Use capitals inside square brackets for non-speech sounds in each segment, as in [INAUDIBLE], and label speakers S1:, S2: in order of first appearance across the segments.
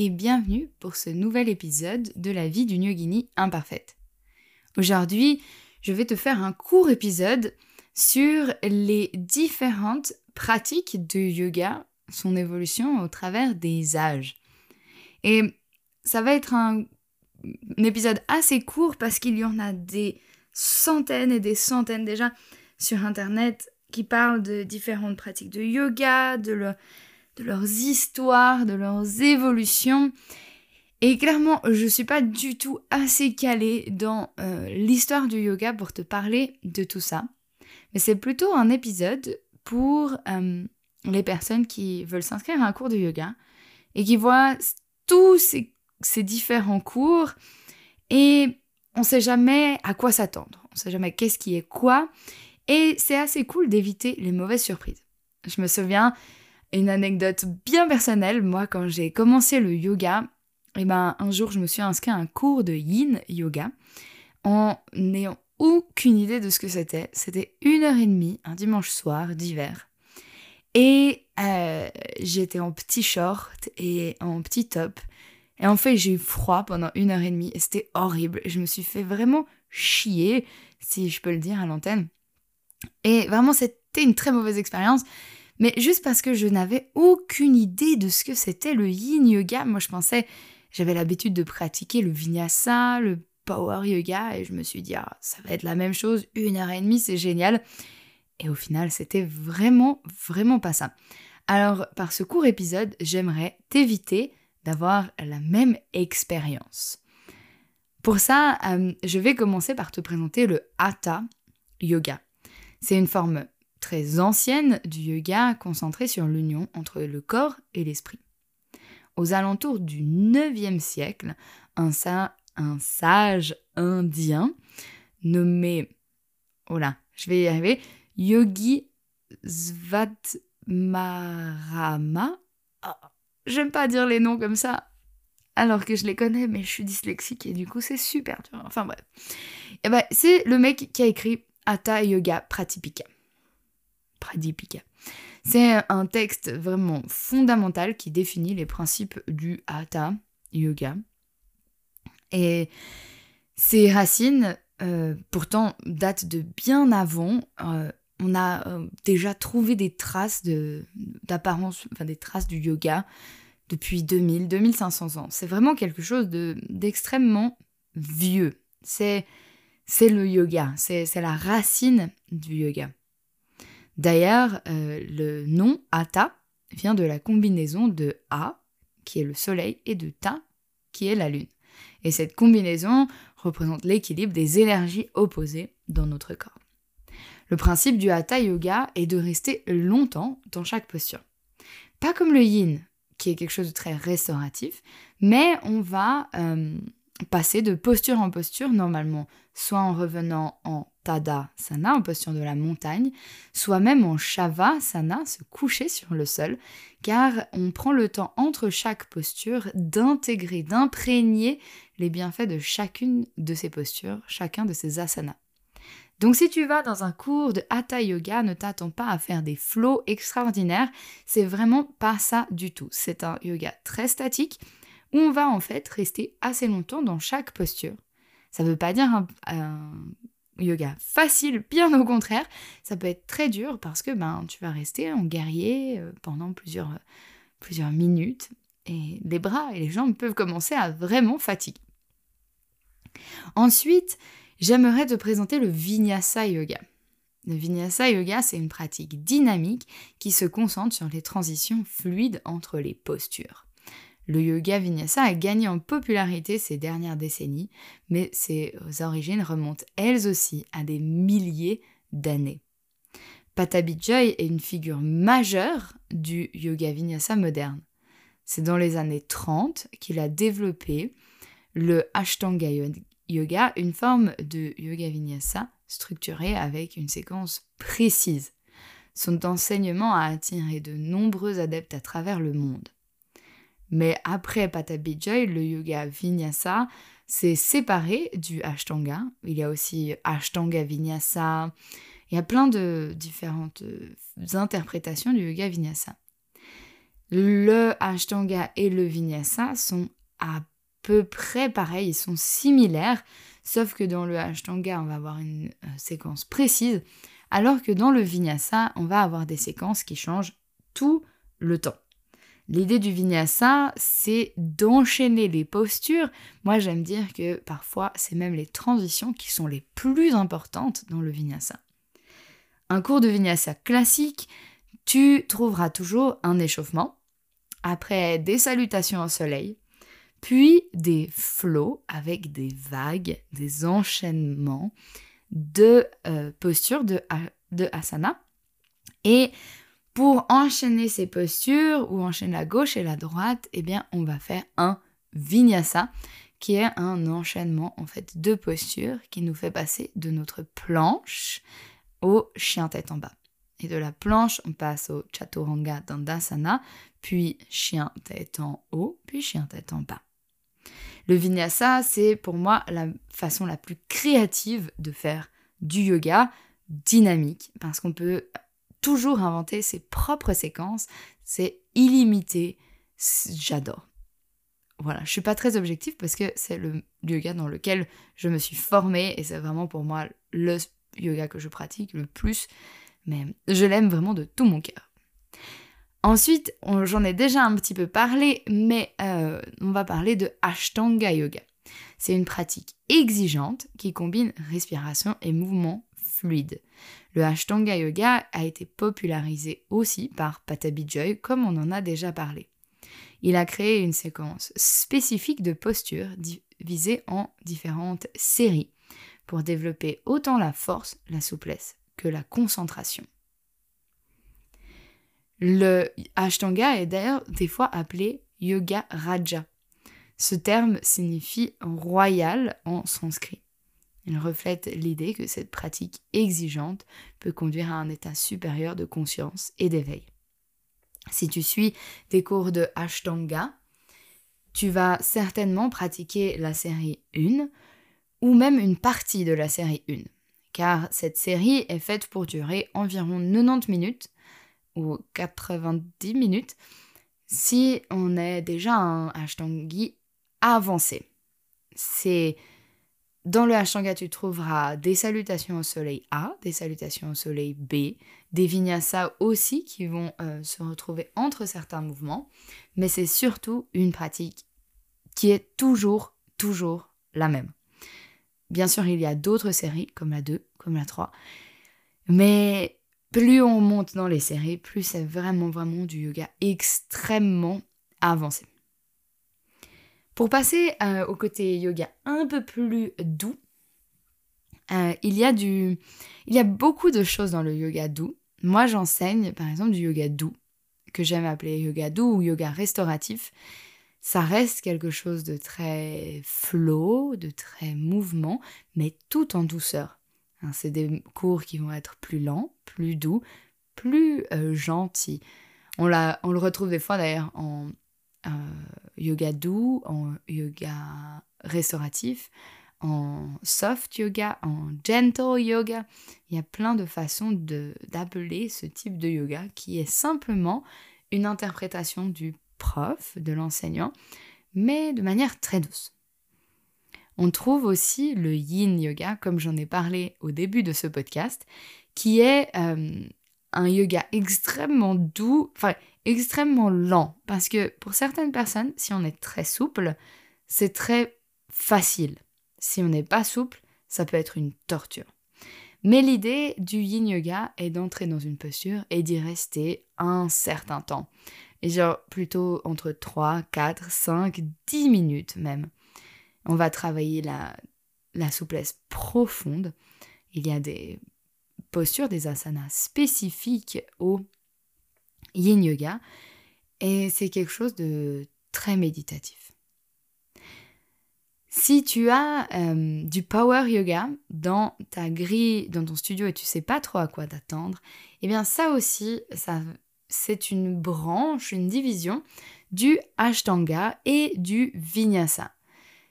S1: Et bienvenue pour ce nouvel épisode de la vie d'une yogini imparfaite. Aujourd'hui, je vais te faire un court épisode sur les différentes pratiques de yoga, son évolution au travers des âges. Et ça va être un, épisode assez court parce qu'il y en a des centaines et des centaines déjà sur Internet qui parlent de différentes pratiques de yoga, de le, de leurs histoires, de leurs évolutions. Et clairement, je ne suis pas du tout assez calée dans euh, l'histoire du yoga pour te parler de tout ça. Mais c'est plutôt un épisode pour euh, les personnes qui veulent s'inscrire à un cours de yoga et qui voient tous ces, ces différents cours et on ne sait jamais à quoi s'attendre. On ne sait jamais qu'est-ce qui est quoi. Et c'est assez cool d'éviter les mauvaises surprises. Je me souviens, une anecdote bien personnelle, moi quand j'ai commencé le yoga, eh ben, un jour je me suis inscrit à un cours de yin yoga en n'ayant aucune idée de ce que c'était. C'était une heure et demie, un dimanche soir d'hiver. Et euh, j'étais en petit short et en petit top. Et en fait, j'ai eu froid pendant une heure et demie et c'était horrible. Je me suis fait vraiment chier, si je peux le dire à l'antenne. Et vraiment, c'était une très mauvaise expérience mais juste parce que je n'avais aucune idée de ce que c'était le yin yoga. Moi, je pensais, j'avais l'habitude de pratiquer le vinyasa, le power yoga, et je me suis dit, ah, ça va être la même chose, une heure et demie, c'est génial. Et au final, c'était vraiment, vraiment pas ça. Alors, par ce court épisode, j'aimerais t'éviter d'avoir la même expérience. Pour ça, euh, je vais commencer par te présenter le Hatha Yoga. C'est une forme très ancienne du yoga concentrée sur l'union entre le corps et l'esprit. Aux alentours du 9e siècle, un, sage indien nommé, oh je vais y arriver, Yogi Svatmarama, oh, j'aime pas dire les noms comme ça, alors que je les connais, mais je suis dyslexique et du coup c'est super dur. Enfin bref. Eh ben, c'est le mec qui a écrit Hatha Yoga Pratipika. Pradipika. C'est un texte vraiment fondamental qui définit les principes du Hatha Yoga. Et ses racines, euh, pourtant, datent de bien avant. Euh, on a euh, déjà trouvé des traces d'apparence, enfin des traces du yoga depuis 2000, 2500 ans. C'est vraiment quelque chose d'extrêmement vieux. C'est le yoga, c'est la racine du yoga. D'ailleurs, euh, le nom Ata vient de la combinaison de A, qui est le soleil, et de Ta, qui est la lune. Et cette combinaison représente l'équilibre des énergies opposées dans notre corps. Le principe du Hatha Yoga est de rester longtemps dans chaque posture. Pas comme le Yin, qui est quelque chose de très restauratif, mais on va euh, passer de posture en posture, normalement, soit en revenant en Tadasana, en posture de la montagne, soit même en Shavasana, se coucher sur le sol, car on prend le temps entre chaque posture d'intégrer, d'imprégner les bienfaits de chacune de ces postures, chacun de ces asanas. Donc si tu vas dans un cours de Hatha Yoga, ne t'attends pas à faire des flots extraordinaires, c'est vraiment pas ça du tout. C'est un yoga très statique où on va en fait rester assez longtemps dans chaque posture. Ça ne veut pas dire un, yoga facile, bien au contraire, ça peut être très dur parce que ben, tu vas rester en guerrier euh, pendant plusieurs, plusieurs minutes et les bras et les jambes peuvent commencer à vraiment fatiguer. Ensuite, j'aimerais te présenter le Vinyasa Yoga. Le Vinyasa Yoga, c'est une pratique dynamique qui se concentre sur les transitions fluides entre les postures. Le yoga vinyasa a gagné en popularité ces dernières décennies, mais ses origines remontent elles aussi à des milliers d'années. Patabi Joy est une figure majeure du yoga vinyasa moderne. C'est dans les années 30 qu'il a développé le Ashtanga Yoga, une forme de yoga vinyasa structurée avec une séquence précise. Son enseignement a attiré de nombreux adeptes à travers le monde. Mais après Joy, le yoga vinyasa s'est séparé du Ashtanga. Il y a aussi Ashtanga vinyasa. Il y a plein de différentes euh, interprétations du yoga vinyasa. Le Ashtanga et le vinyasa sont à peu près pareils, ils sont similaires, sauf que dans le Ashtanga, on va avoir une euh, séquence précise, alors que dans le vinyasa, on va avoir des séquences qui changent tout le temps. L'idée du vinyasa, c'est d'enchaîner les postures. Moi, j'aime dire que parfois, c'est même les transitions qui sont les plus importantes dans le vinyasa. Un cours de vinyasa classique, tu trouveras toujours un échauffement, après des salutations au soleil, puis des flots avec des vagues, des enchaînements de euh, postures de, de asana. Et enchaîner ces postures ou enchaîner la gauche et la droite, eh bien, on va faire un vinyasa qui est un enchaînement en fait de postures qui nous fait passer de notre planche au chien tête en bas. Et de la planche, on passe au chaturanga dandasana, puis chien tête en haut, puis chien tête en bas. Le vinyasa, c'est pour moi la façon la plus créative de faire du yoga dynamique parce qu'on peut toujours inventer ses propres séquences. C'est illimité. J'adore. Voilà, je suis pas très objective parce que c'est le yoga dans lequel je me suis formée et c'est vraiment pour moi le yoga que je pratique le plus. Mais je l'aime vraiment de tout mon cœur. Ensuite, j'en ai déjà un petit peu parlé, mais euh, on va parler de Ashtanga Yoga. C'est une pratique exigeante qui combine respiration et mouvement fluide. Le Ashtanga Yoga a été popularisé aussi par Patabi Joy, comme on en a déjà parlé. Il a créé une séquence spécifique de postures divisée en différentes séries pour développer autant la force, la souplesse que la concentration. Le Ashtanga est d'ailleurs des fois appelé Yoga Raja. Ce terme signifie royal en sanskrit. Il reflète l'idée que cette pratique exigeante peut conduire à un état supérieur de conscience et d'éveil. Si tu suis des cours de Ashtanga, tu vas certainement pratiquer la série 1 ou même une partie de la série 1, car cette série est faite pour durer environ 90 minutes ou 90 minutes si on est déjà un Ashtangi avancé. C'est dans le Ashtanga, tu trouveras des salutations au soleil A, des salutations au soleil B, des vinyasa aussi qui vont euh, se retrouver entre certains mouvements, mais c'est surtout une pratique qui est toujours, toujours la même. Bien sûr, il y a d'autres séries, comme la 2, comme la 3, mais plus on monte dans les séries, plus c'est vraiment, vraiment du yoga extrêmement avancé. Pour passer euh, au côté yoga un peu plus doux, euh, il, y a du, il y a beaucoup de choses dans le yoga doux. Moi, j'enseigne par exemple du yoga doux, que j'aime appeler yoga doux ou yoga restauratif. Ça reste quelque chose de très flow, de très mouvement, mais tout en douceur. Hein, c'est des cours qui vont être plus lents, plus doux, plus euh, gentils. On, on le retrouve des fois d'ailleurs en, euh, yoga doux, en yoga restauratif, en soft yoga, en gentle yoga. Il y a plein de façons d'appeler ce type de yoga qui est simplement une interprétation du prof, de l'enseignant, mais de manière très douce. On trouve aussi le yin yoga, comme j'en ai parlé au début de ce podcast, qui est euh, un yoga extrêmement doux, extrêmement lent. Parce que pour certaines personnes, si on est très souple, c'est très facile. Si on n'est pas souple, ça peut être une torture. Mais l'idée du yin yoga est d'entrer dans une posture et d'y rester un certain temps. Et genre plutôt entre 3, 4, 5, 10 minutes même. On va travailler la, la souplesse profonde. Il y a des postures, des asanas spécifiques au yin yoga. Et c'est quelque chose de très méditatif. Si tu as euh, du power yoga dans ta grille, dans ton studio et tu sais pas trop à quoi t'attendre, eh bien ça aussi, ça, c'est une branche, une division du Ashtanga et du Vinyasa.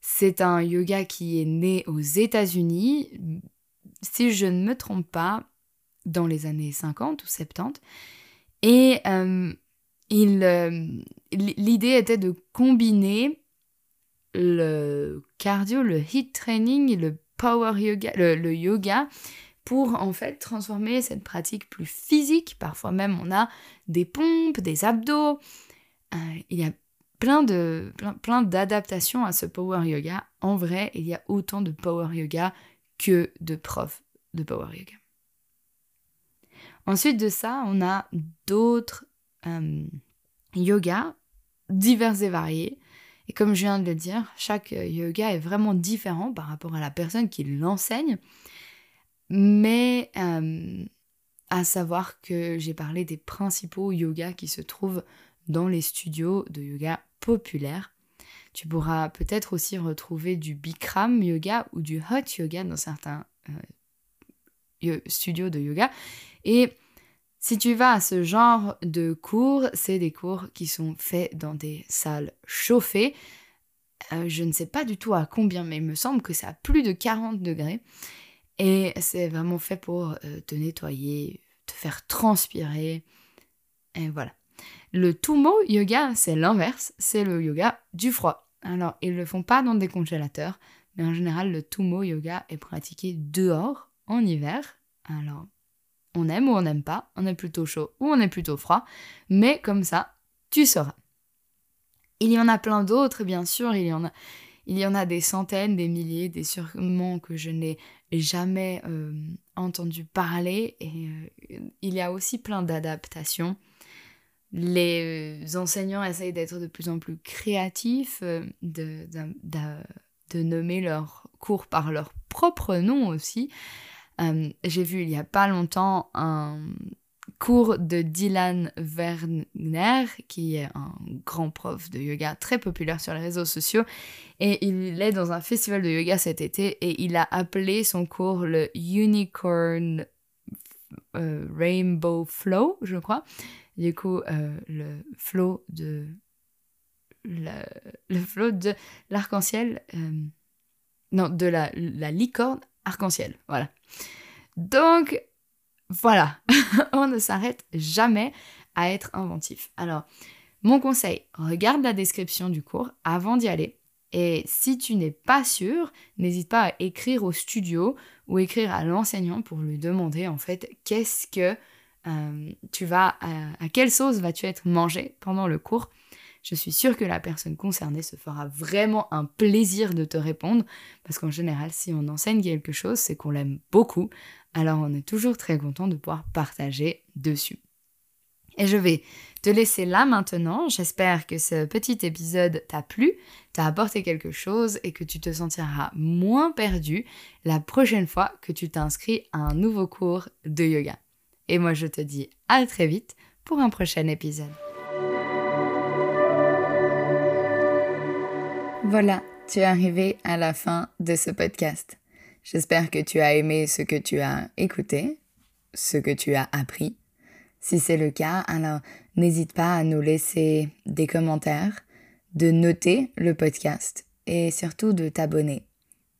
S1: C'est un yoga qui est né aux États-Unis, si je ne me trompe pas, dans les années 50 ou 70. Et euh, euh, l'idée était de combiner le cardio, le heat training, le power yoga, le, yoga pour en fait transformer cette pratique plus physique. Parfois même on a des pompes, des abdos. Euh, il y a plein de plein, d'adaptations à ce power yoga. En vrai, il y a autant de power yoga que de profs de power yoga. Ensuite de ça, on a d'autres euh, yogas divers et variés et comme je viens de le dire, chaque euh, yoga est vraiment différent par rapport à la personne qui l'enseigne. Mais euh, à savoir que j'ai parlé des principaux yogas qui se trouvent dans les studios de yoga populaires. Tu pourras peut-être aussi retrouver du Bikram yoga ou du hot yoga dans certains studios de yoga. Et si tu vas à ce genre de cours, c'est des cours qui sont faits dans des salles chauffées. Euh, je ne sais pas du tout à combien, mais il me semble que c'est à plus de 40 degrés. Et c'est vraiment fait pour euh, te nettoyer, te faire transpirer. Et voilà. Le Tumo yoga, c'est l'inverse, c'est le yoga du froid. Alors, ils ne le font pas dans des congélateurs, mais en général, le Tumo yoga est pratiqué dehors, en hiver. Alors, on aime ou on n'aime pas, on est plutôt chaud ou on est plutôt froid, mais comme ça, tu sauras. Il y en a plein d'autres, bien sûr, il y en a, il y en a des centaines, des milliers, des sûrement que je n'ai jamais euh, entendu parler, et euh, il y a aussi plein d'adaptations. Les euh, enseignants essayent d'être de plus en plus créatifs, de, de nommer leurs cours par leur propre nom aussi. Euh, j'ai vu il y a pas longtemps un cours de Dylan Werner, qui est un grand prof de yoga très populaire sur les réseaux sociaux. Et il est dans un festival de yoga cet été et il a appelé son cours le Unicorn euh, Rainbow Flow, je crois. Du coup, euh, le flow de. le flow de l'arc-en-ciel. non, de la, la licorne arc-en-ciel. Voilà. Donc, voilà, [LAUGHS] on ne s'arrête jamais à être inventif. Alors, mon conseil, regarde la description du cours avant d'y aller. Et si tu n'es pas sûr, n'hésite pas à écrire au studio ou écrire à l'enseignant pour lui demander en fait qu'est-ce que euh, tu vas, à quelle sauce vas-tu être mangé pendant le cours je suis sûre que la personne concernée se fera vraiment un plaisir de te répondre, parce qu'en général, si on enseigne quelque chose, c'est qu'on l'aime beaucoup, alors on est toujours très content de pouvoir partager dessus. Et je vais te laisser là maintenant. J'espère que ce petit épisode t'a plu, t'a apporté quelque chose et que tu te sentiras moins perdu la prochaine fois que tu t'inscris à un nouveau cours de yoga. Et moi, je te dis à très vite pour un prochain épisode. Voilà, tu es arrivé à la fin de ce podcast. J'espère que tu as aimé ce que tu as écouté, ce que tu as appris. Si c'est le cas, alors n'hésite pas à nous laisser des commentaires, de noter le podcast et surtout de t'abonner.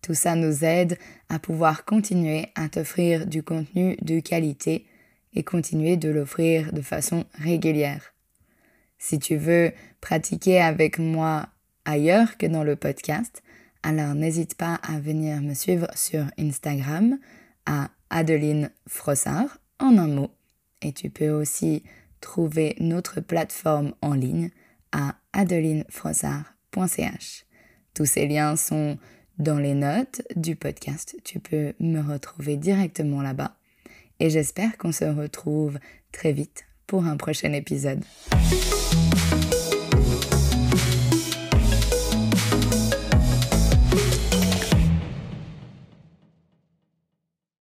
S1: Tout ça nous aide à pouvoir continuer à t'offrir du contenu de qualité et continuer de l'offrir de façon régulière. Si tu veux pratiquer avec moi ailleurs que dans le podcast, alors n'hésite pas à venir me suivre sur Instagram à Adeline Frossard en un mot. Et tu peux aussi trouver notre plateforme en ligne à adelinefrossard.ch. Tous ces liens sont dans les notes du podcast. Tu peux me retrouver directement là-bas. Et j'espère qu'on se retrouve très vite pour un prochain épisode.